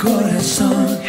corazón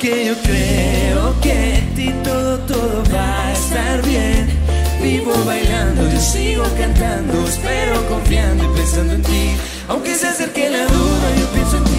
Porque yo creo que en ti todo, todo va a estar bien. Vivo bailando, yo sigo cantando, espero confiando y pensando en ti. Aunque se acerque la duda, yo pienso en ti.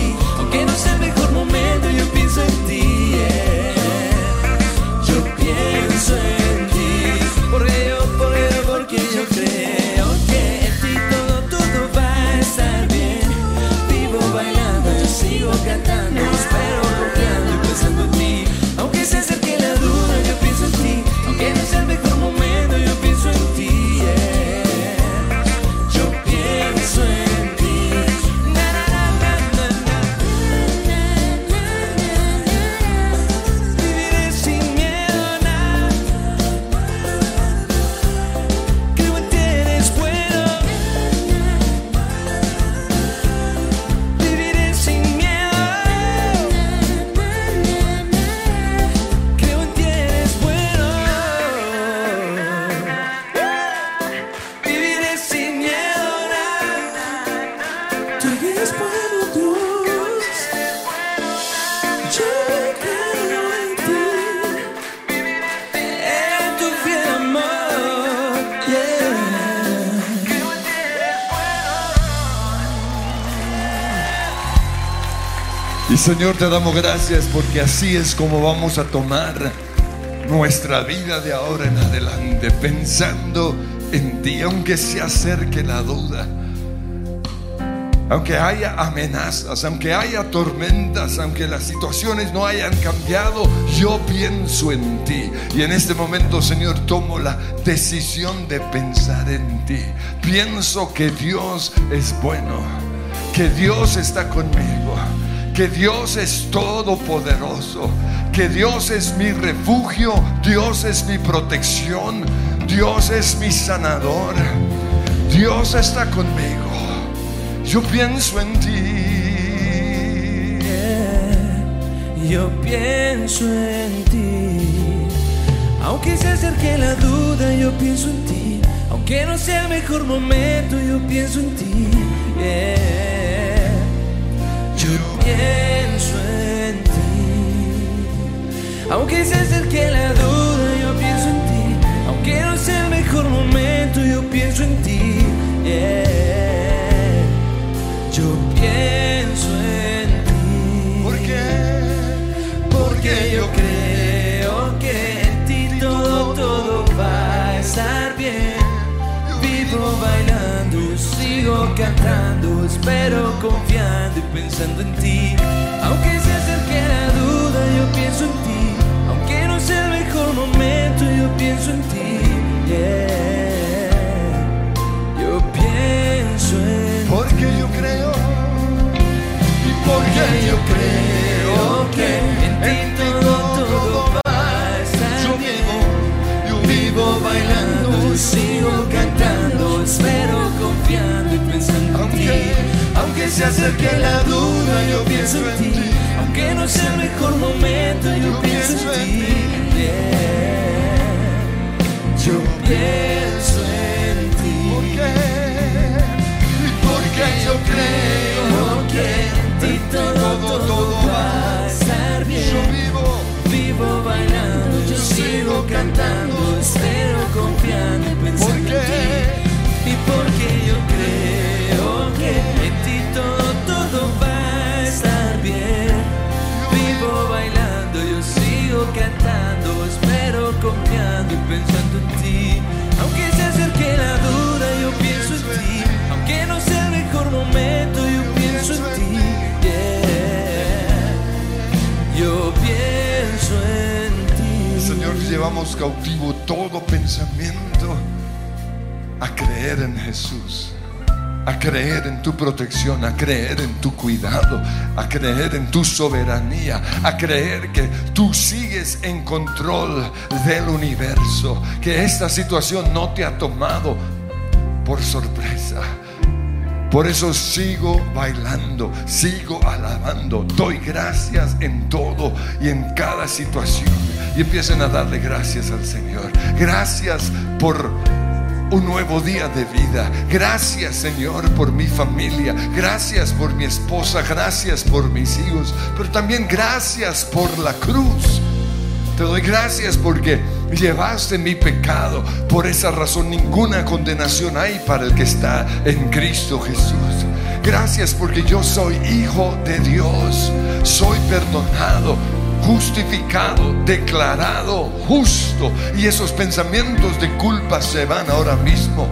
Señor, te damos gracias porque así es como vamos a tomar nuestra vida de ahora en adelante, pensando en ti, aunque se acerque la duda, aunque haya amenazas, aunque haya tormentas, aunque las situaciones no hayan cambiado, yo pienso en ti. Y en este momento, Señor, tomo la decisión de pensar en ti. Pienso que Dios es bueno, que Dios está conmigo, que Dios es todopoderoso, que Dios es mi refugio, Dios es mi protección, Dios es mi sanador, Dios está conmigo. Yo pienso en ti. Yo pienso en ti. Aunque se acerque la duda, yo pienso en ti. Aunque no sea el mejor momento, yo pienso en ti. Pienso en ti. Aunque se acerque la duda, yo pienso en ti. Aunque no sea el mejor momento, yo pienso en ti. Yeah. Yo pienso en ti. ¿Por qué? Porque yo creo que en ti todo, todo va a estar bien. Vivo bailando, sigo cantando, espero confiando pensando en ti. Aunque se acerque la duda, yo pienso en ti. Aunque no sea el mejor momento, yo pienso en ti. Yeah. Yo pienso en Porque yo creo. Y porque yo creo que en ti todo, todo va a estar Yo vivo, yo Vivo bailando, sigo cantando, espero Se acerque la duda, yo pienso en ti. Aunque no sea el mejor momento, yo pienso en ti. Yeah. Yo pienso en ti. ¿Por qué? Y porque yo creo que en ti todo, todo va a estar bien. Yo vivo, Vivo bailando, yo sigo cantando, espero confiando y pensando en ti. Y porque yo creo llevamos cautivo todo pensamiento a creer en Jesús. a creer en tu protección, a creer en tu cuidado, a creer en tu soberanía, a creer que tú sigues en control del universo, que esta situación no te ha tomado por sorpresa. Por eso sigo bailando, sigo alabando, doy gracias en todo y en cada situación. Y empiecen a darle gracias al Señor. Gracias por un nuevo día de vida. Gracias Señor por mi familia. Gracias por mi esposa. Gracias por mis hijos. Pero también gracias por la cruz. Te doy gracias porque llevaste mi pecado. Por esa razón ninguna condenación hay para el que está en Cristo Jesús. Gracias porque yo soy hijo de Dios. Soy perdonado, justificado, declarado justo. Y esos pensamientos de culpa se van ahora mismo.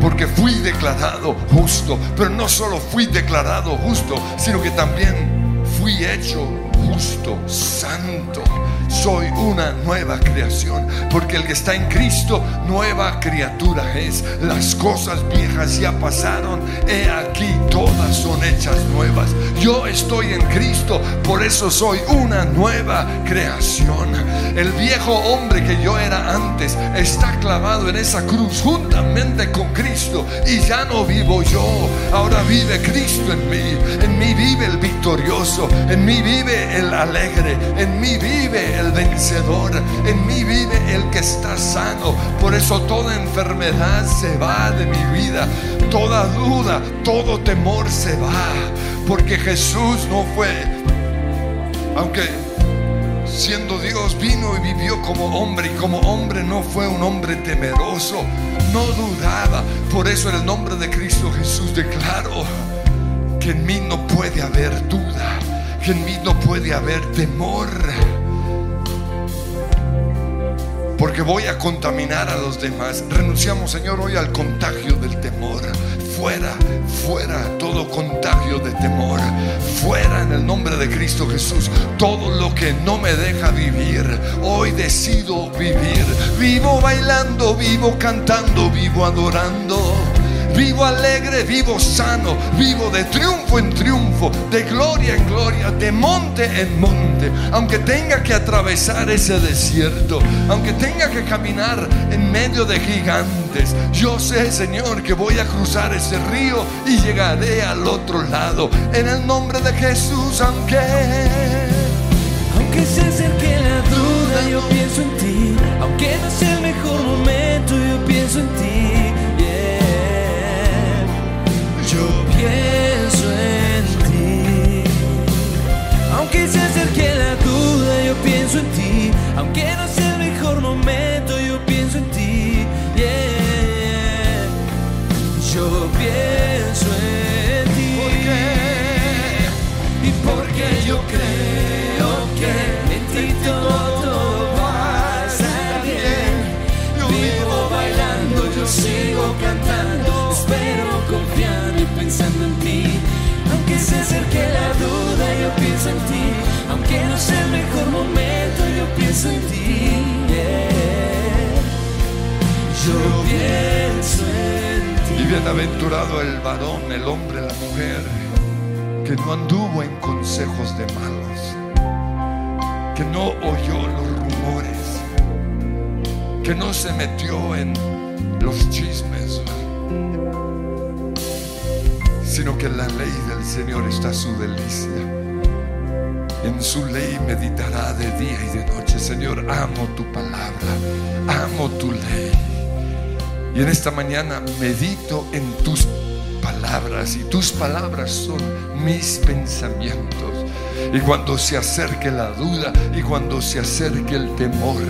Porque fui declarado justo. Pero no solo fui declarado justo, sino que también fui hecho justo, santo. Soy una nueva creación, porque el que está en Cristo, nueva criatura es. Las cosas viejas ya pasaron, he aquí todas son hechas nuevas. Yo estoy en Cristo, por eso soy una nueva creación. El viejo hombre que yo era antes está clavado en esa cruz juntamente con Cristo y ya no vivo yo, ahora vive Cristo en mí. En mí vive el victorioso, en mí vive el alegre, en mí vive el vencedor, en mí vive el que está sano. Por eso toda enfermedad se va de mi vida, toda duda, todo temor se va, porque Jesús no fue, aunque siendo Dios vino y vivió como hombre y como hombre no fue un hombre temeroso, no dudaba. Por eso en el nombre de Cristo Jesús declaro que en mí no puede haber duda, que en mí no puede haber temor. Porque voy a contaminar a los demás. Renunciamos, Señor, hoy al contagio del temor. Fuera, fuera todo contagio de temor. Fuera en el nombre de Cristo Jesús. Todo lo que no me deja vivir. Hoy decido vivir. Vivo bailando, vivo cantando, vivo adorando. Vivo alegre, vivo sano, vivo de triunfo en triunfo, de gloria en gloria, de monte en monte. Aunque tenga que atravesar ese desierto, aunque tenga que caminar en medio de gigantes, yo sé, Señor, que voy a cruzar ese río y llegaré al otro lado. En el nombre de Jesús, aunque... Aunque se acerque la duda, yo pienso en ti. Aunque no sea el mejor momento, yo pienso en ti. Aunque se acerque la duda, yo pienso en ti. Aunque no sea el mejor momento, yo pienso en ti. Yeah. Yo pienso en ti. Y porque yo creo que en ti todo, todo va a estar bien. Yo vivo bailando, yo sigo cantando, espero confiando y pensando en ti. Aunque se acerque la duda, yo pienso en ti. Aunque no sea el mejor momento, yo pienso en ti. Yeah. Yo pienso en ti. Y bienaventurado el varón, el hombre, la mujer, que no anduvo en consejos de malos, que no oyó los rumores, que no se metió en los chismes, sino que la ley del Señor está su delicia. En su ley meditará de día y de noche. Señor, amo tu palabra, amo tu ley. Y en esta mañana medito en tus palabras y tus palabras son mis pensamientos. Y cuando se acerque la duda y cuando se acerque el temor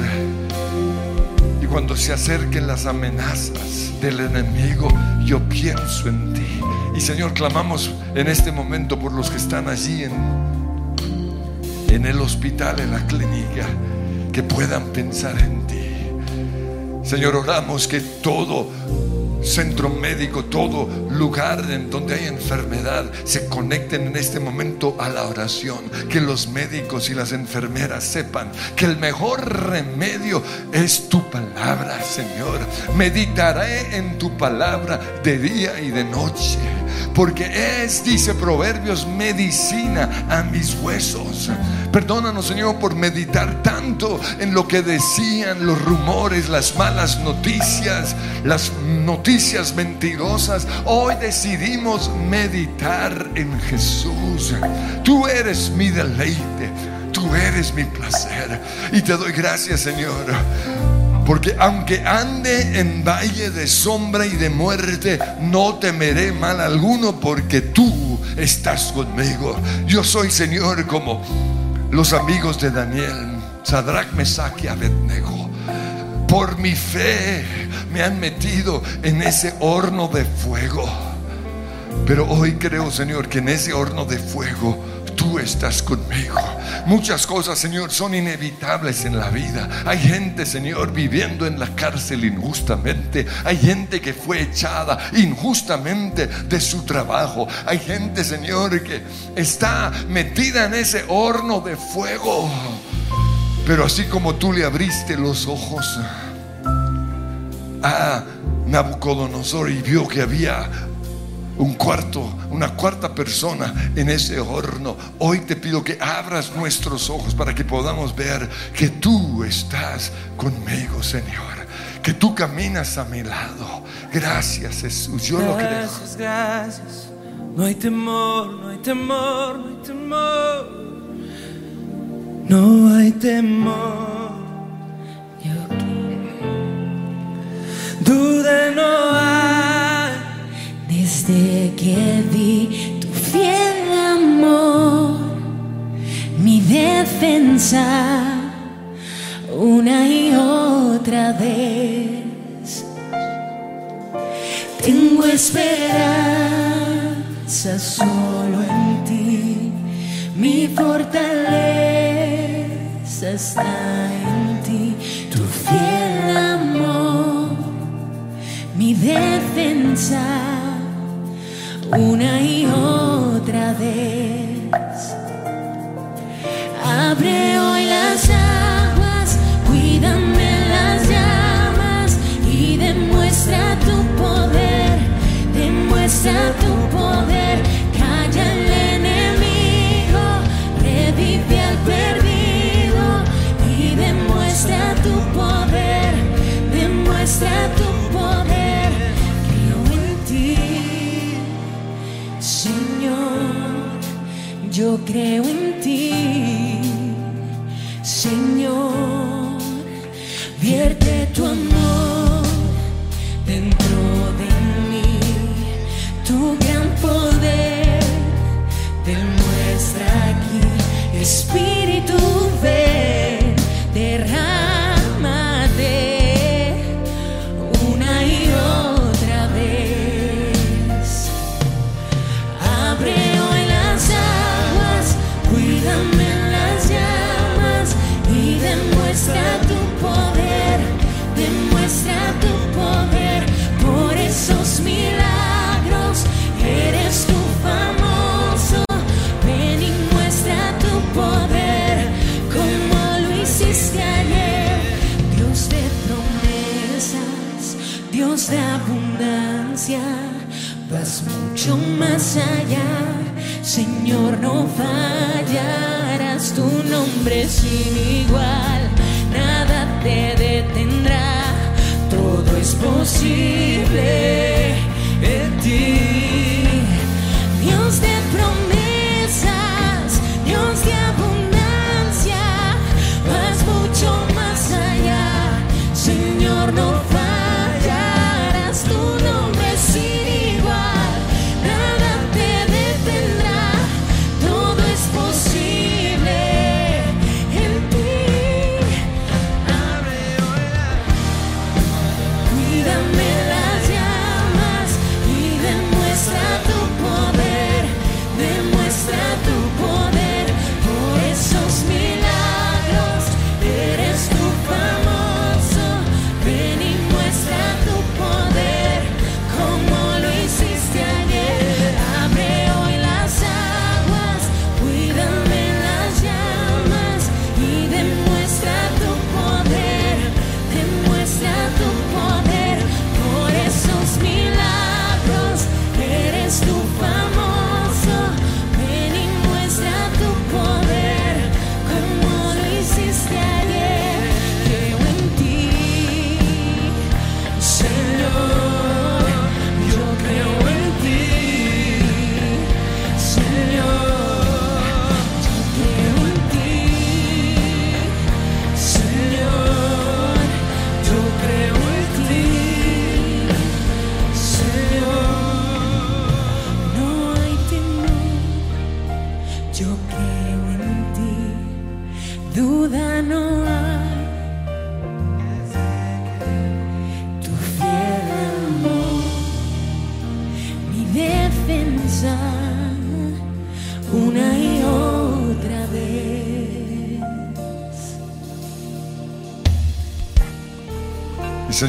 y cuando se acerquen las amenazas del enemigo, yo pienso en ti. Y Señor, clamamos en este momento por los que están allí en, el hospital, en la clínica, que puedan pensar en ti. Señor, oramos que todo centro médico, todo lugar en donde hay enfermedad, se conecten en este momento a la oración. Que los médicos y las enfermeras sepan que el mejor remedio es tu palabra, Señor. Meditaré en tu palabra de día y de noche. Porque es, dice Proverbios, medicina a mis huesos. Perdónanos, Señor, por meditar tanto en lo que decían los rumores, las malas noticias, las noticias mentirosas. Hoy decidimos meditar en Jesús. Tú eres mi deleite. Tú eres mi placer. Y te doy gracias, Señor. Porque aunque ande en valle de sombra y de muerte, no temeré mal alguno porque tú estás conmigo. Yo soy, Señor, como los amigos de Daniel, Sadrach, Mesach y Abednego. Por mi fe me han metido en ese horno de fuego. Pero hoy creo, Señor, que en ese horno de fuego tú estás conmigo. Muchas cosas, Señor, son inevitables en la vida. Hay gente, Señor, viviendo en la cárcel injustamente. Hay gente que fue echada injustamente de su trabajo. Hay gente, Señor, que está metida en ese horno de fuego. Pero así como tú le abriste los ojos a Nabucodonosor y vio que había un cuarto, una cuarta persona en ese horno. Hoy te pido que abras nuestros ojos para que podamos ver que tú estás conmigo, Señor. Que tú caminas a mi lado. Gracias, Jesús. Yo lo creo. Gracias, gracias. No hay temor, no hay temor, no hay temor. No hay temor. Duda no hay. Tu fiel amor, mi defensa, una y otra vez. Tengo esperanza solo en ti, mi fortaleza está en ti, tu fiel amor mi defensa una y otra vez. Abre hoy las aguas, cuídame las llamas y demuestra tu poder, demuestra tu poder. Yo creo en ti,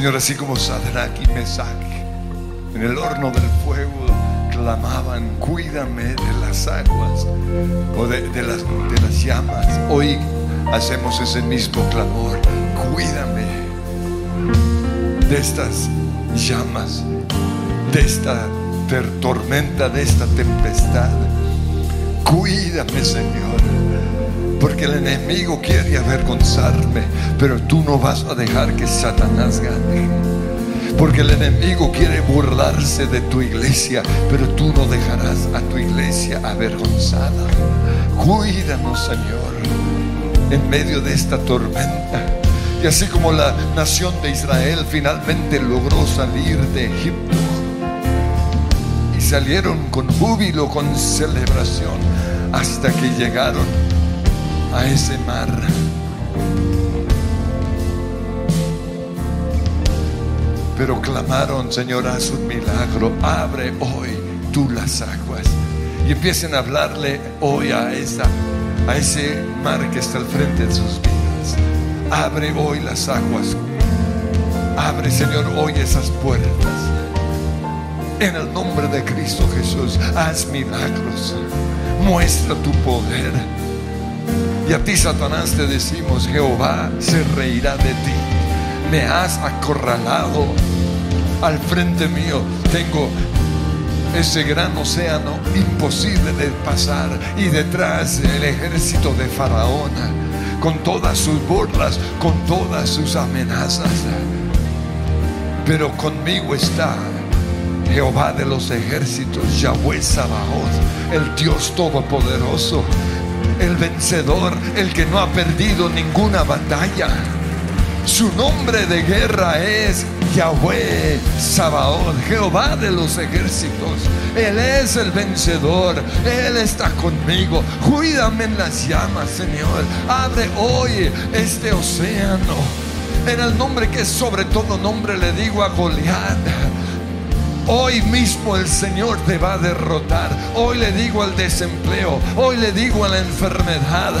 Señor, así como Sadrach y Mesach en el horno del fuego clamaban, cuídame de las aguas o de, de las, de las llamas. Hoy hacemos ese mismo clamor, cuídame de estas llamas, de esta tormenta, de esta tempestad. Cuídame, Señor. Porque el enemigo quiere avergonzarme, pero tú no vas a dejar que Satanás gane. Porque el enemigo quiere burlarse de tu iglesia, pero tú no dejarás a tu iglesia avergonzada. Cuídanos, Señor, en medio de esta tormenta. Y así como la nación de Israel finalmente logró salir de Egipto, y salieron con júbilo, con celebración, hasta que llegaron a ese mar. Pero clamaron, Señor, haz un milagro, abre hoy tú las aguas. Y empiecen a hablarle hoy a, esa, a ese mar que está al frente de sus vidas. Abre hoy las aguas. Abre, Señor, hoy esas puertas. En el nombre de Cristo Jesús, haz milagros. Muestra tu poder. Y a ti, Satanás, te decimos, Jehová se reirá de ti. Me has acorralado al frente mío. Tengo ese gran océano imposible de pasar y detrás el ejército de Faraón con todas sus burlas, con todas sus amenazas. Pero conmigo está Jehová de los ejércitos, Yahweh Sabaoth, el Dios todopoderoso, el vencedor, el que no ha perdido ninguna batalla. Su nombre de guerra es Yahweh Sabaoth, Jehová de los ejércitos. Él es el vencedor, Él está conmigo. Cuídame en las llamas, Señor. Abre hoy este océano. En el nombre que es sobre todo nombre le digo a Goliat. Hoy mismo el Señor te va a derrotar. Hoy le digo al desempleo. Hoy le digo a la enfermedad.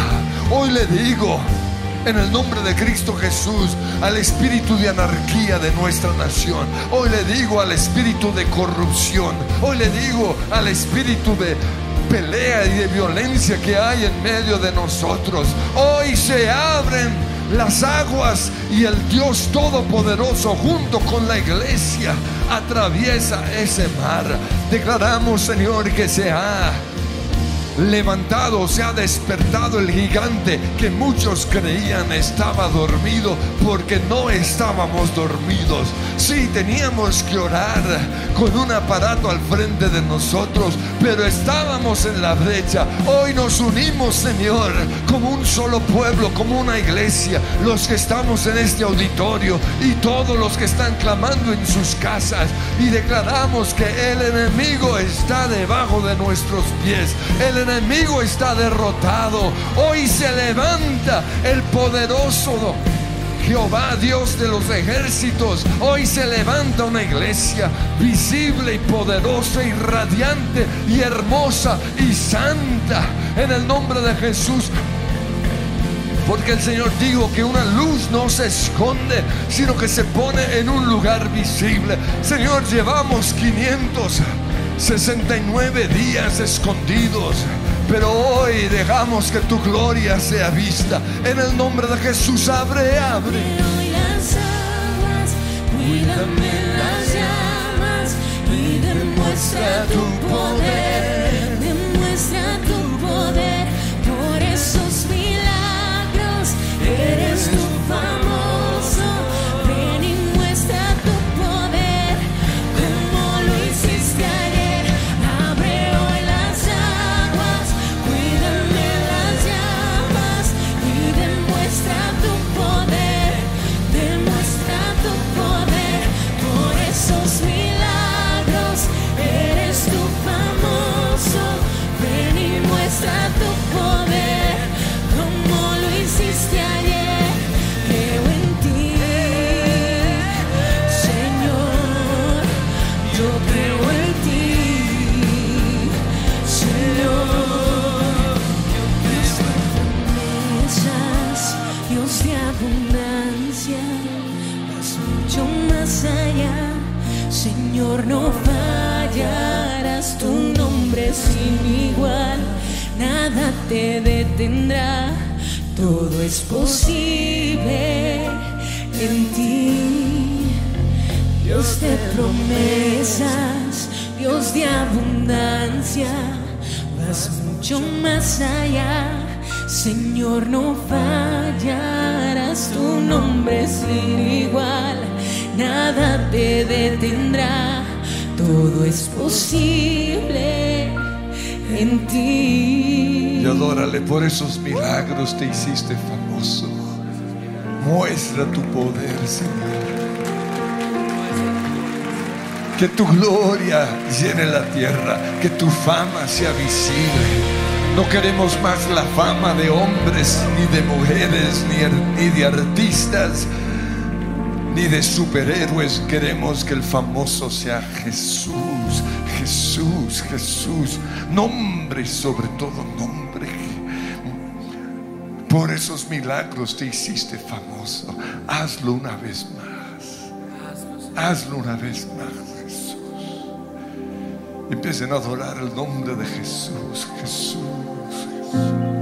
Hoy le digo en el nombre de Cristo Jesús al espíritu de anarquía de nuestra nación. Hoy le digo al espíritu de corrupción. Hoy le digo al espíritu de pelea y de violencia que hay en medio de nosotros. Hoy se abren las aguas y el Dios Todopoderoso junto con la iglesia atraviesa ese mar. Declaramos, Señor, que se ha levantado, se ha despertado el gigante que muchos creían estaba dormido porque no estábamos dormidos. Sí, teníamos que orar con un aparato al frente de nosotros, pero estábamos en la brecha. Hoy nos unimos, Señor, como un solo pueblo, como una iglesia, los que estamos en este auditorio y todos los que están clamando en sus casas y declaramos que el enemigo está debajo de nuestros pies. Enemigo está derrotado. Hoy se levanta el poderoso Jehová, Dios de los ejércitos. Hoy se levanta una iglesia visible y poderosa y radiante y hermosa y santa. En el nombre de Jesús. Porque el Señor dijo que una luz no se esconde, sino que se pone en un lugar visible. Señor, llevamos 569 días escondidos. Pero hoy dejamos que tu gloria sea vista. En el nombre de Jesús, abre, abre. las cuídame las llamas y demuestra tu poder, te detendrá, todo es posible en ti. Dios de promesas, Dios de abundancia, vas mucho más allá. Señor, no fallarás, tu nombre sin igual, nada te detendrá, todo es posible en ti. Y adórale por esos milagros te hiciste famoso. Muestra tu poder, Señor. Que tu gloria llene la tierra, que tu fama sea visible. No queremos más la fama de hombres, ni de mujeres, ni, ni de artistas, ni de superhéroes. Queremos que el famoso sea Jesús, Jesús, Jesús. Nombre sobre todo nombre. Por esos milagros te hiciste famoso. Hazlo una vez más. Hazlo una vez más, Jesús. Empiecen a adorar el nombre de Jesús, Jesús. Jesús.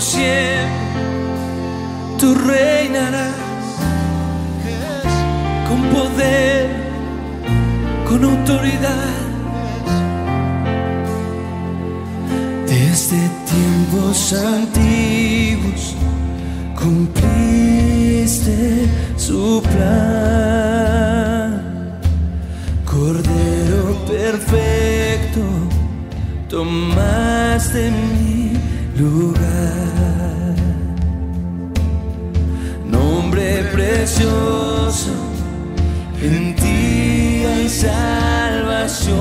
siempre, tú reinarás con poder, con autoridad. Desde tiempos antiguos cumpliste su plan. Cordero perfecto, tomaste mi lugar. Nombre precioso, en ti hay salvación.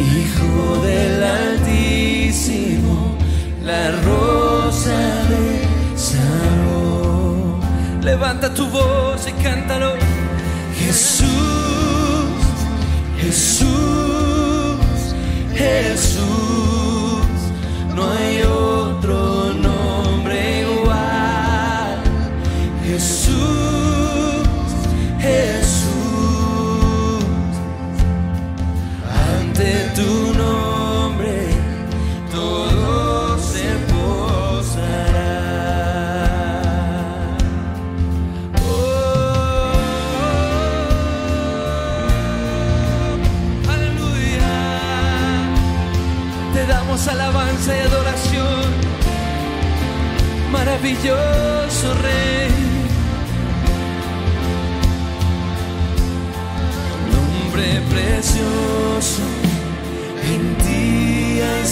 Hijo del Altísimo, la rosa de Sarón. Levanta tu voz y cántalo. Jesús, Jesús, Jesús. Maravilloso Rey. nombre precioso, en ti hay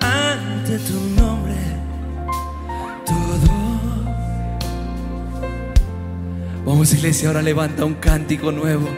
ante tu nombre todo. Vamos iglesia, ahora levanta un cántico nuevo.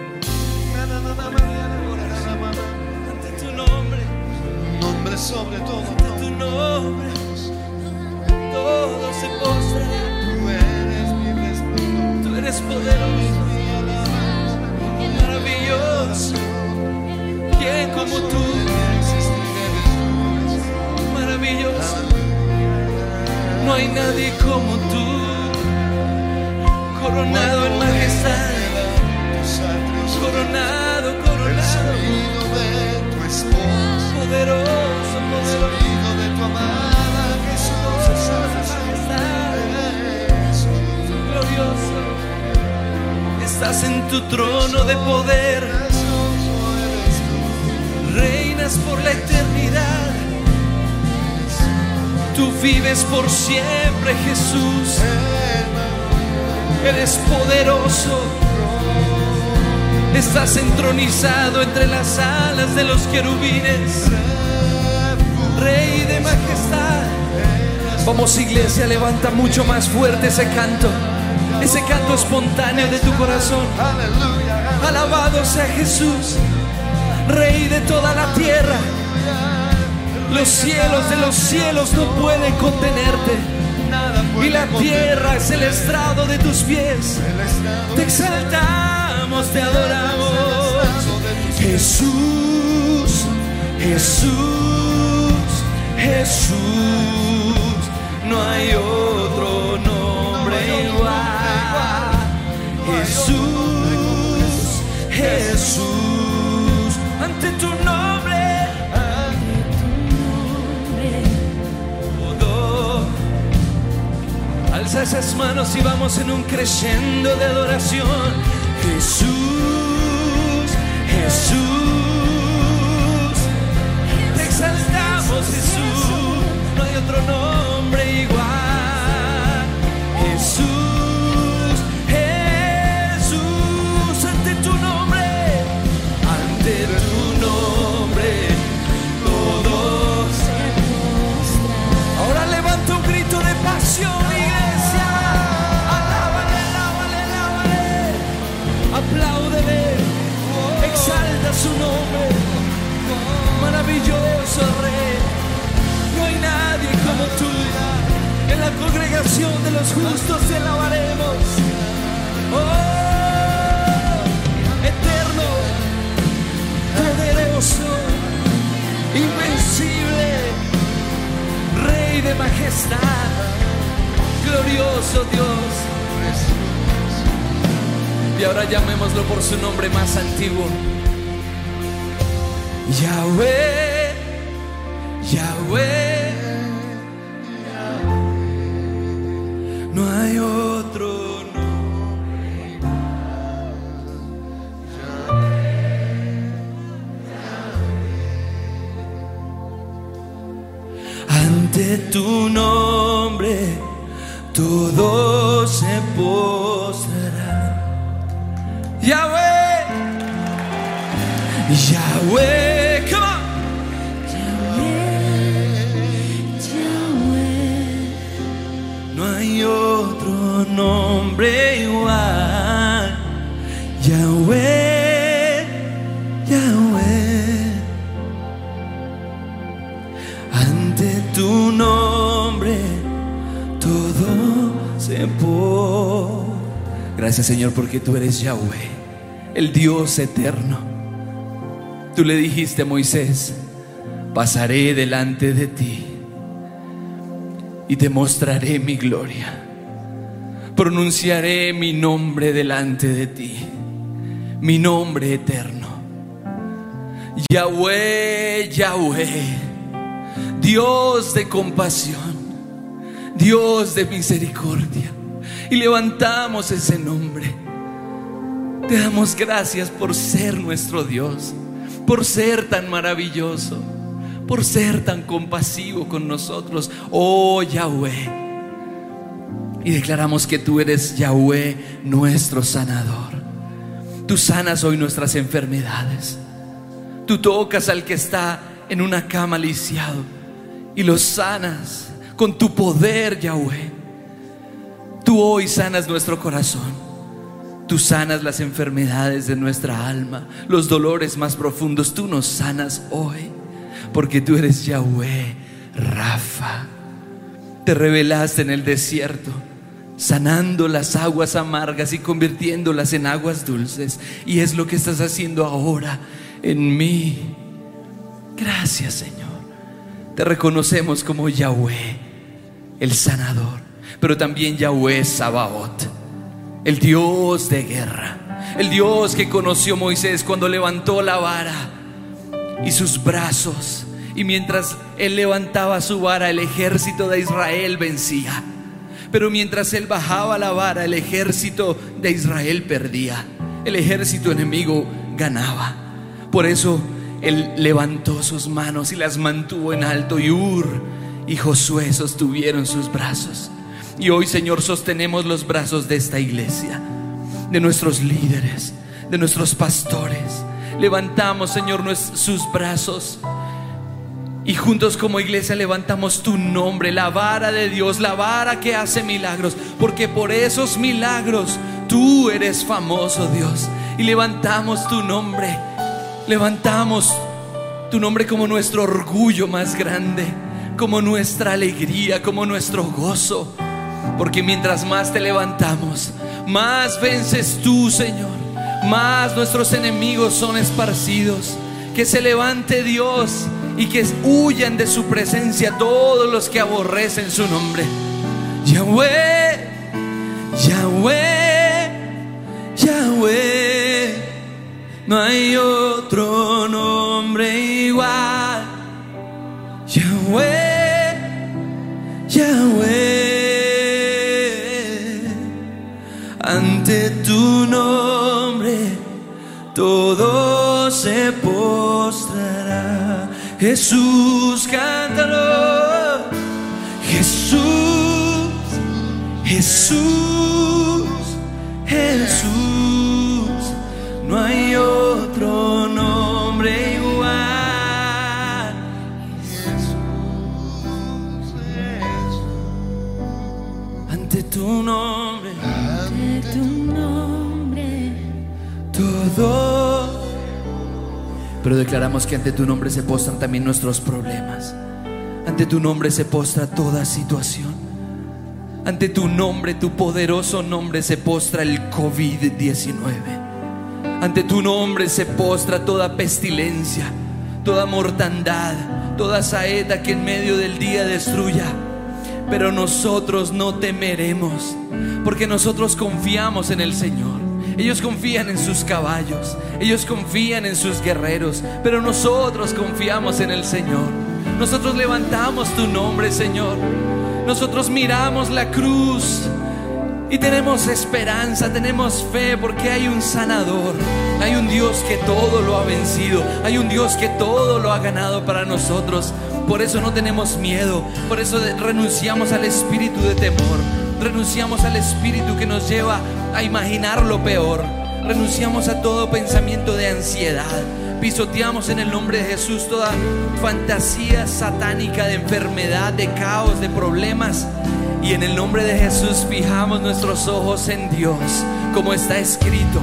levanta mucho más fuerte ese canto, ese canto espontáneo de tu corazón. Alabado sea Jesús, Rey de toda la tierra. Los cielos de los cielos no pueden contenerte. Y la tierra es el estrado de tus pies. Te exaltamos, te adoramos. Jesús, Jesús, Jesús. No hay esas manos y vamos en un crescendo de adoración. Jesús, Jesús, te exaltamos Jesús, no hay otro nombre igual. Jesús. No hay nadie como tú. En la congregación de los justos te alabaremos. Oh, eterno, poderoso, invencible, Rey de majestad, glorioso Dios. Y ahora llamémoslo por su nombre más antiguo. Yahweh. Yahweh. No hay otro nombre. Ante tu nombre todo se. No hay otro nombre igual. Yahweh, Yahweh. Ante tu nombre todo se po. Gracias Señor porque tú eres Yahweh, el Dios eterno. Tú le dijiste a Moisés, pasaré delante de ti y te mostraré mi gloria. Pronunciaré mi nombre delante de ti, mi nombre eterno. Yahweh, Yahweh, Dios de compasión, Dios de misericordia. Y levantamos ese nombre. Te damos gracias por ser nuestro Dios, por ser tan maravilloso por ser tan compasivo con nosotros, oh Yahweh. Y declaramos que tú eres Yahweh, nuestro sanador. Tú sanas hoy nuestras enfermedades. Tú tocas al que está en una cama lisiado y lo sanas con tu poder, Yahweh. Tú hoy sanas nuestro corazón. Tú sanas las enfermedades de nuestra alma, los dolores más profundos. Tú nos sanas hoy porque tú eres Yahweh, Rafa. Te revelaste en el desierto, sanando las aguas amargas y convirtiéndolas en aguas dulces. Y es lo que estás haciendo ahora en mí. Gracias, Señor. Te reconocemos como Yahweh, el sanador, pero también Yahweh Sabaoth, el Dios de guerra, el Dios que conoció Moisés cuando levantó la vara y sus brazos. Y mientras él levantaba su vara, el ejército de Israel vencía. Pero mientras él bajaba la vara, el ejército de Israel perdía. El ejército enemigo ganaba. Por eso él levantó sus manos y las mantuvo en alto. Y Ur y Josué sostuvieron sus brazos. Y hoy, Señor, sostenemos los brazos de esta iglesia, de nuestros líderes, de nuestros pastores. Levantamos, Señor, sus brazos. Y juntos como iglesia levantamos tu nombre, la vara de Dios, la vara que hace milagros, porque por esos milagros tú eres famoso, Dios. Y levantamos tu nombre, levantamos tu nombre como nuestro orgullo más grande, como nuestra alegría, como nuestro gozo. Porque mientras más te levantamos, más vences tú, Señor. Más nuestros enemigos son esparcidos. Que se levante Dios y que huyan de su presencia todos los que aborrecen su nombre. Yahweh, Yahweh, Yahweh. No hay otro nombre igual. Yahweh, Yahweh. Todo se postrará. Jesús, cántalo. Jesús, Jesús, Pero declaramos que ante tu nombre se postran también nuestros problemas. Ante tu nombre se postra toda situación. Ante tu nombre, tu poderoso nombre, se postra el COVID-19. Ante tu nombre se postra toda pestilencia, toda mortandad, toda saeta que en medio del día destruya. Pero nosotros no temeremos, porque nosotros confiamos en el Señor. Ellos confían en sus caballos, ellos confían en sus guerreros, pero nosotros confiamos en el Señor. Nosotros levantamos tu nombre, Señor. Nosotros miramos la cruz y tenemos esperanza, tenemos fe porque hay un sanador. Hay un Dios que todo lo ha vencido. Hay un Dios que todo lo ha ganado para nosotros. Por eso no tenemos miedo. Por eso renunciamos al espíritu de temor. Renunciamos al espíritu que nos lleva a imaginar lo peor. Renunciamos a todo pensamiento de ansiedad. Pisoteamos en el nombre de Jesús toda fantasía satánica de enfermedad, de caos, de problemas. Y en el nombre de Jesús fijamos nuestros ojos en Dios, como está escrito.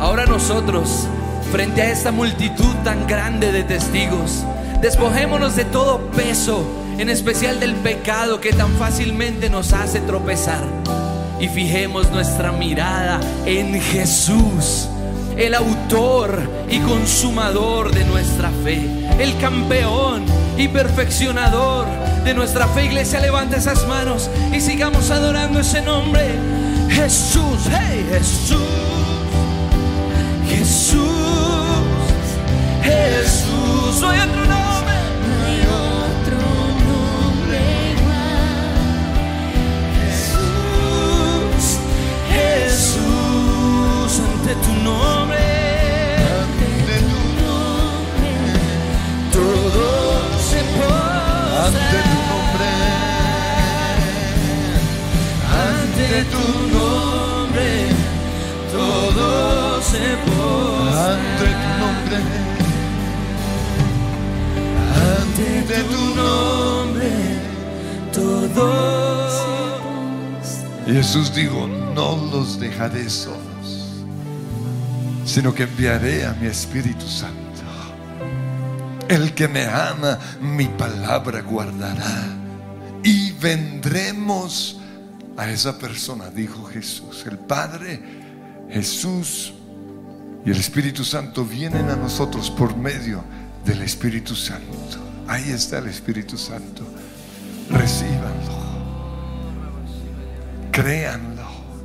Ahora nosotros, frente a esta multitud tan grande de testigos, despojémonos de todo peso, en especial del pecado que tan fácilmente nos hace tropezar. Y fijemos nuestra mirada en Jesús, el autor y consumador de nuestra fe, el campeón y perfeccionador de nuestra fe. Iglesia, levanta esas manos y sigamos adorando ese nombre. Jesús, hey Jesús, Jesús, Jesús, no hay otro nombre. Jesús, ante tu nombre. Ante tu Todo se postra ante tu nombre, ante tu nombre. Todo se postra ante tu nombre, ante tu nombre. Todo Y Jesús dijo, no los dejaré solos, sino que enviaré a mi Espíritu Santo. El que me ama, mi palabra guardará. Y vendremos a esa persona, dijo Jesús. El Padre, Jesús y el Espíritu Santo vienen a nosotros por medio del Espíritu Santo. Ahí está el Espíritu Santo. Recíbanlo créanlo.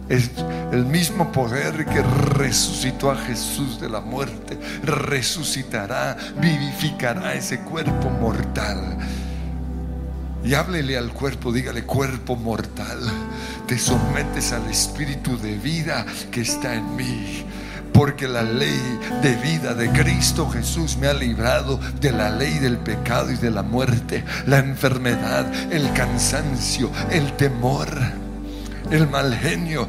Es el mismo poder que resucitó a Jesús de la muerte, resucitará, vivificará ese cuerpo mortal. Y háblele al cuerpo, dígale cuerpo mortal, te sometes al espíritu de vida que está en mí. Porque la ley de vida de Cristo Jesús me ha librado de la ley del pecado y de la muerte, la enfermedad, el cansancio, el temor. El mal genio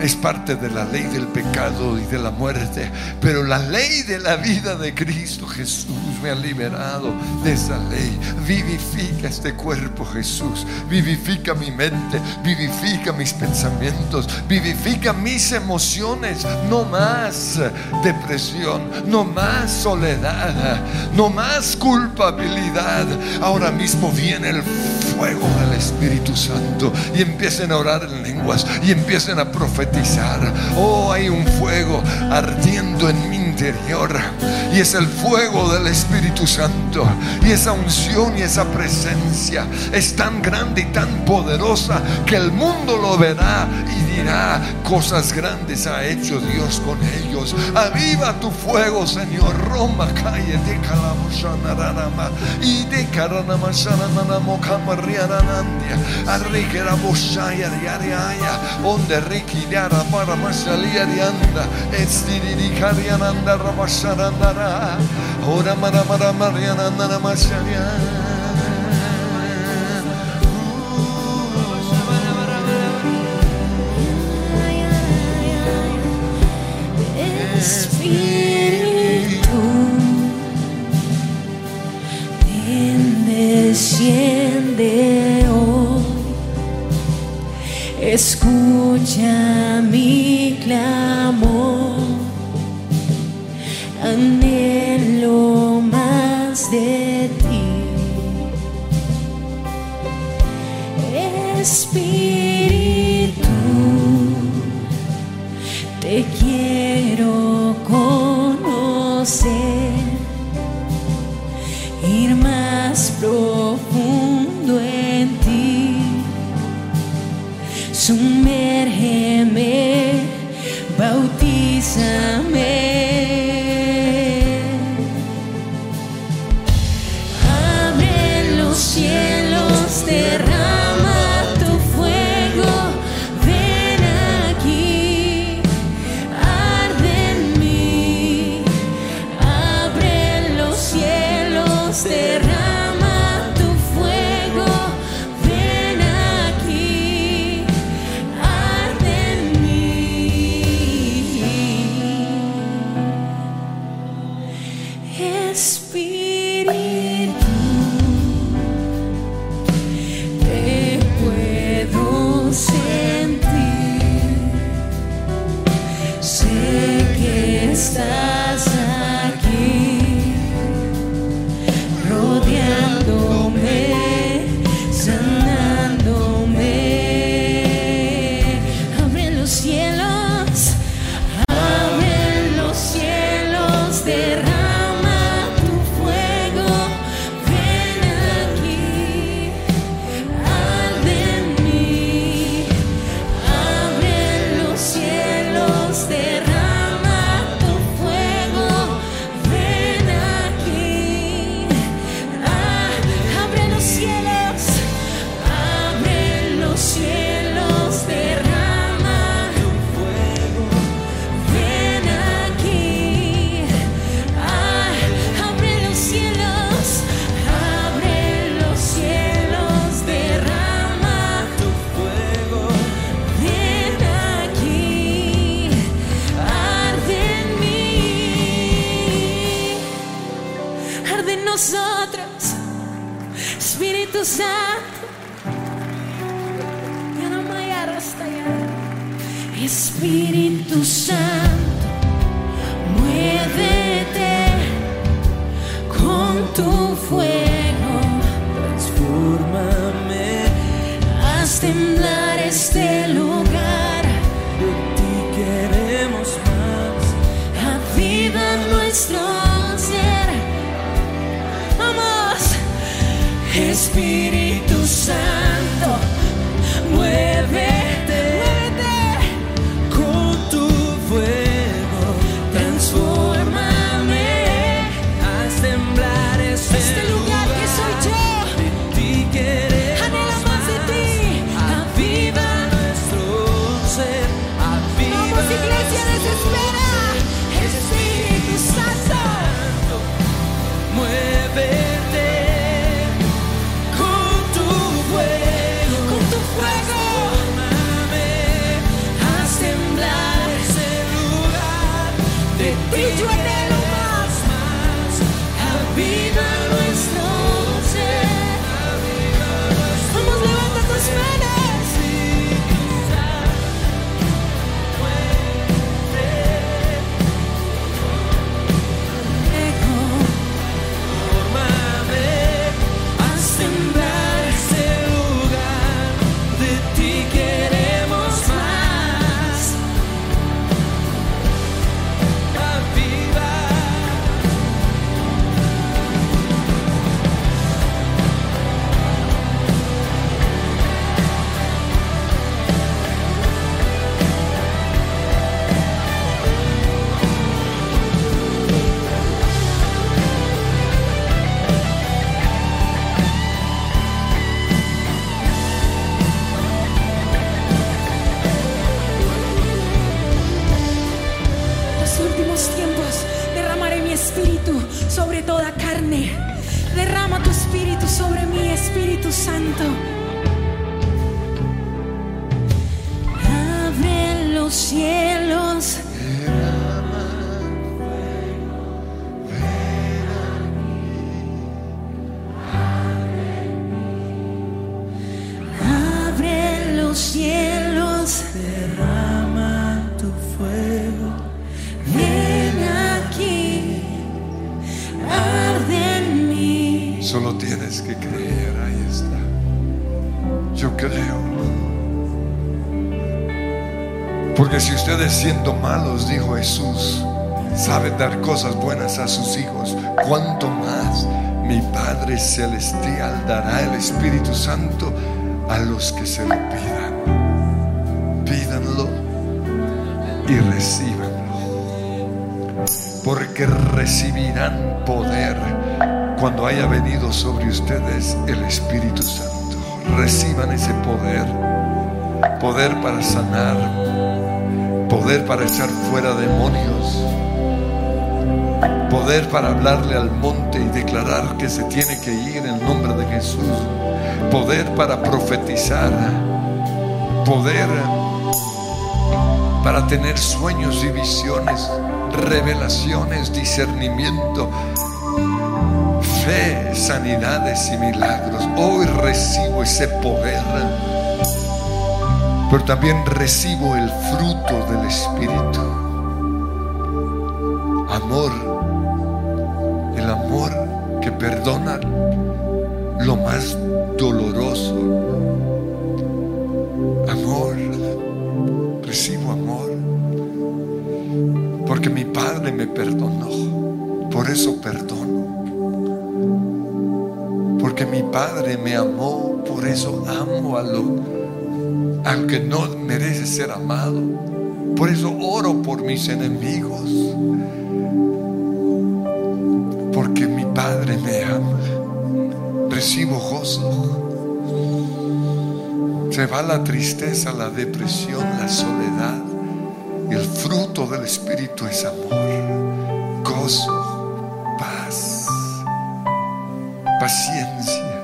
es parte de la ley del pecado y de la muerte, pero la ley de la vida de Cristo Jesús me ha liberado de esa ley. Vivifica este cuerpo, Jesús. Vivifica mi mente, vivifica mis pensamientos, vivifica mis emociones. No más depresión, no más soledad, no más culpabilidad. Ahora mismo viene el fuego del Espíritu Santo y empiecen a orar en lenguas y empiecen a profetizar. Oh, hay un fuego ardiendo en mi interior y es el fuego del Espíritu Santo y esa unción y esa presencia es tan grande y tan poderosa que el mundo lo verá y dirá cosas grandes ha hecho Dios con ellos. Aviva tu fuego, Señor. Roma calle de Calaboshanarama y de Karanamasananamokamariaranandia. Arrigera Boshaya Riariaya, onde Rikiara para la rama ora mara mara mara yana nana masya Santo a los que se lo pidan. Pídanlo y recíbanlo. Porque recibirán poder cuando haya venido sobre ustedes el Espíritu Santo. Reciban ese poder. Poder para sanar. Poder para echar fuera demonios. Poder para hablarle al monte y declarar que se tiene que ir en el nombre de Jesús. Poder para profetizar. Poder para tener sueños y visiones, revelaciones, discernimiento, fe, sanidades y milagros. Hoy recibo ese poder, pero también recibo el fruto del Espíritu. Amor, el amor que perdona lo más doloroso. Amor, recibo amor, porque mi Padre me perdonó, por eso perdono. Porque mi Padre me amó, por eso amo a lo, que no merece ser amado. Por eso oro por mis enemigos. Porque mi Padre me ama. Recibo gozo. Se va la tristeza, la depresión, la soledad. El fruto del Espíritu es amor, gozo, paz, paciencia.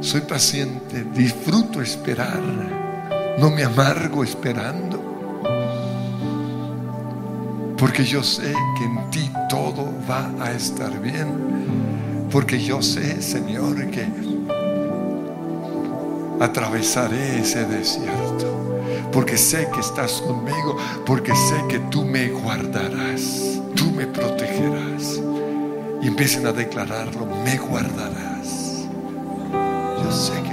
Soy paciente, disfruto esperar. No me amargo esperando. Porque yo sé que en ti todo va a estar bien. Porque yo sé, Señor, que atravesaré ese desierto. Porque sé que estás conmigo. Porque sé que tú me guardarás. Tú me protegerás. Y empiecen a declararlo. Me guardarás. Yo sé que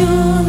Mi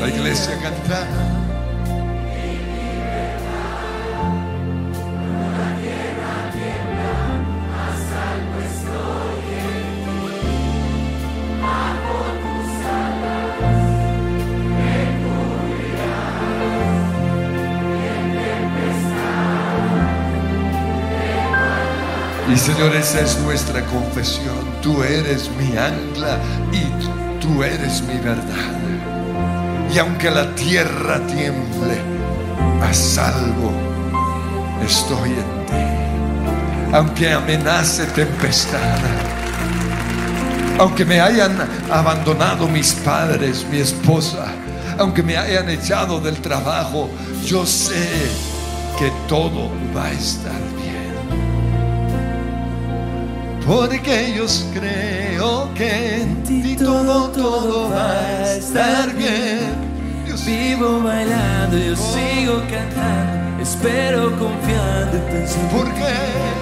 la iglesia canta. Y Señor, esa es nuestra confesión. Tú eres mi ancla y tú eres mi verdad. Y aunque la tierra tiemble, a salvo estoy en ti. Aunque amenace tempestad, aunque me hayan abandonado mis padres, mi esposa, aunque me hayan echado del trabajo, yo sé que todo va a estar bien. Porque yo creo que en ti todo, todo va a estar bien. Vivo bailando, yo sigo cantando, espero confiando y pensando. ¿Por qué?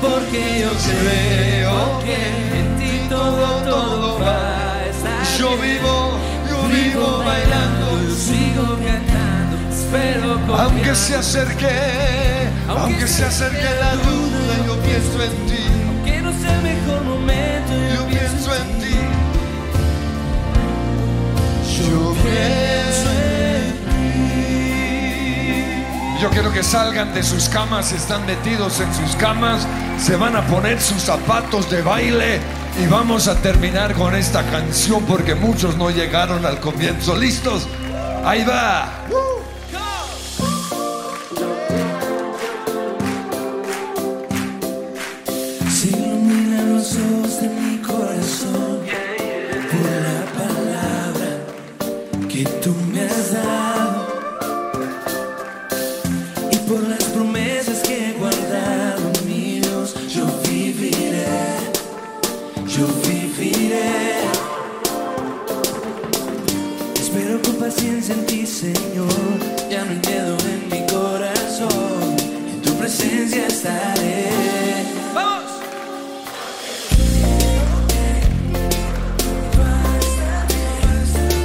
Porque yo creo que en ti todo, todo va a estar Yo vivo, yo Vivo bailando, yo sigo cantando, espero confiando. Aunque se acerque, aunque se acerque la duda, yo pienso en ti. que no sea el mejor momento, Yo pienso en ti. Yo pienso Yo quiero que salgan de sus camas, están metidos en sus camas, se van a poner sus zapatos de baile y vamos a terminar con esta canción porque muchos no llegaron al comienzo. ¿Listos? Ahí va. Ya no hay miedo en mi corazón. En tu presencia estaré. ¡Vamos!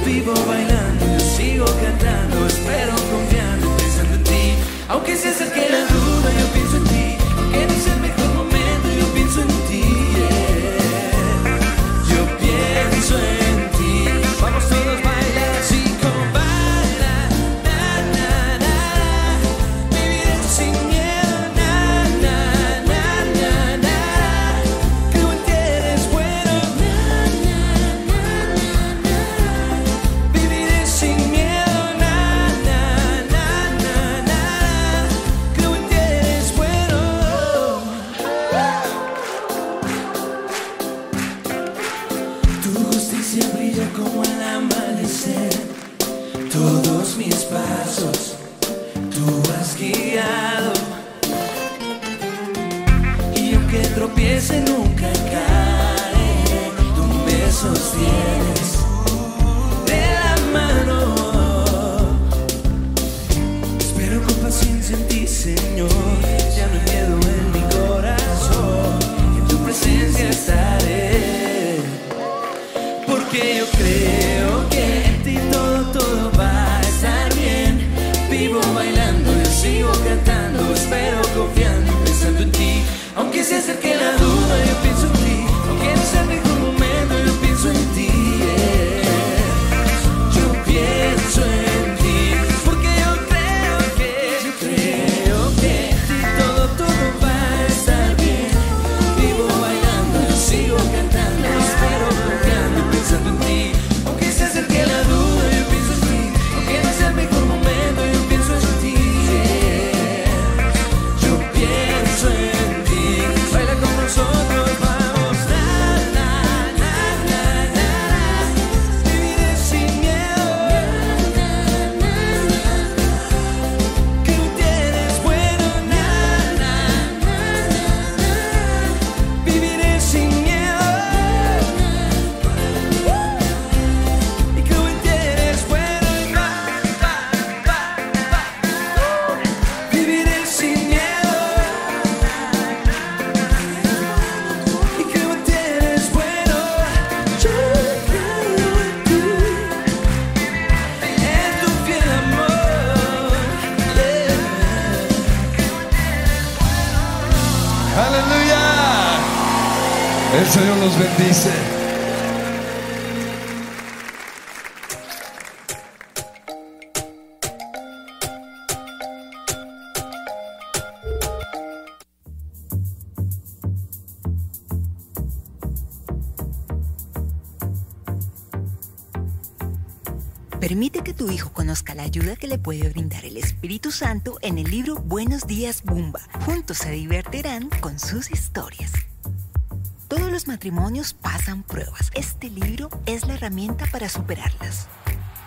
Vivo bailando, yo sigo cantando, espero confiando pensando en ti. Aunque se acerque Porque yo creo que en ti todo, todo va a estar bien. Vivo bailando, yo sigo cantando, espero confiando, pensando en ti. Aunque se acerque la duda, puede brindar el Espíritu Santo en el libro Buenos días Bumba. Juntos se divertirán con sus historias. Todos los matrimonios pasan pruebas. Este libro es la herramienta para superarlas.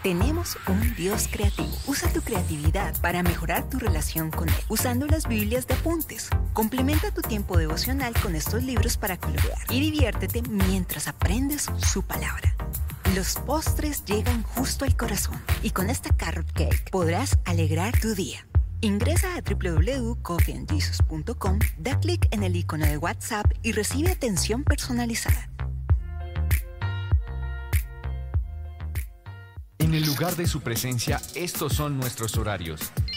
Tenemos un Dios creativo. Usa tu creatividad para mejorar tu relación con Él, usando las Biblias de apuntes. Complementa tu tiempo devocional con estos libros para colorear y diviértete mientras aprendes su palabra. Los postres llegan justo al corazón y con esta carrot cake podrás alegrar tu día. Ingresa a www.coffeeandjesus.com, da clic en el icono de WhatsApp y recibe atención personalizada. En el lugar de su presencia, estos son nuestros horarios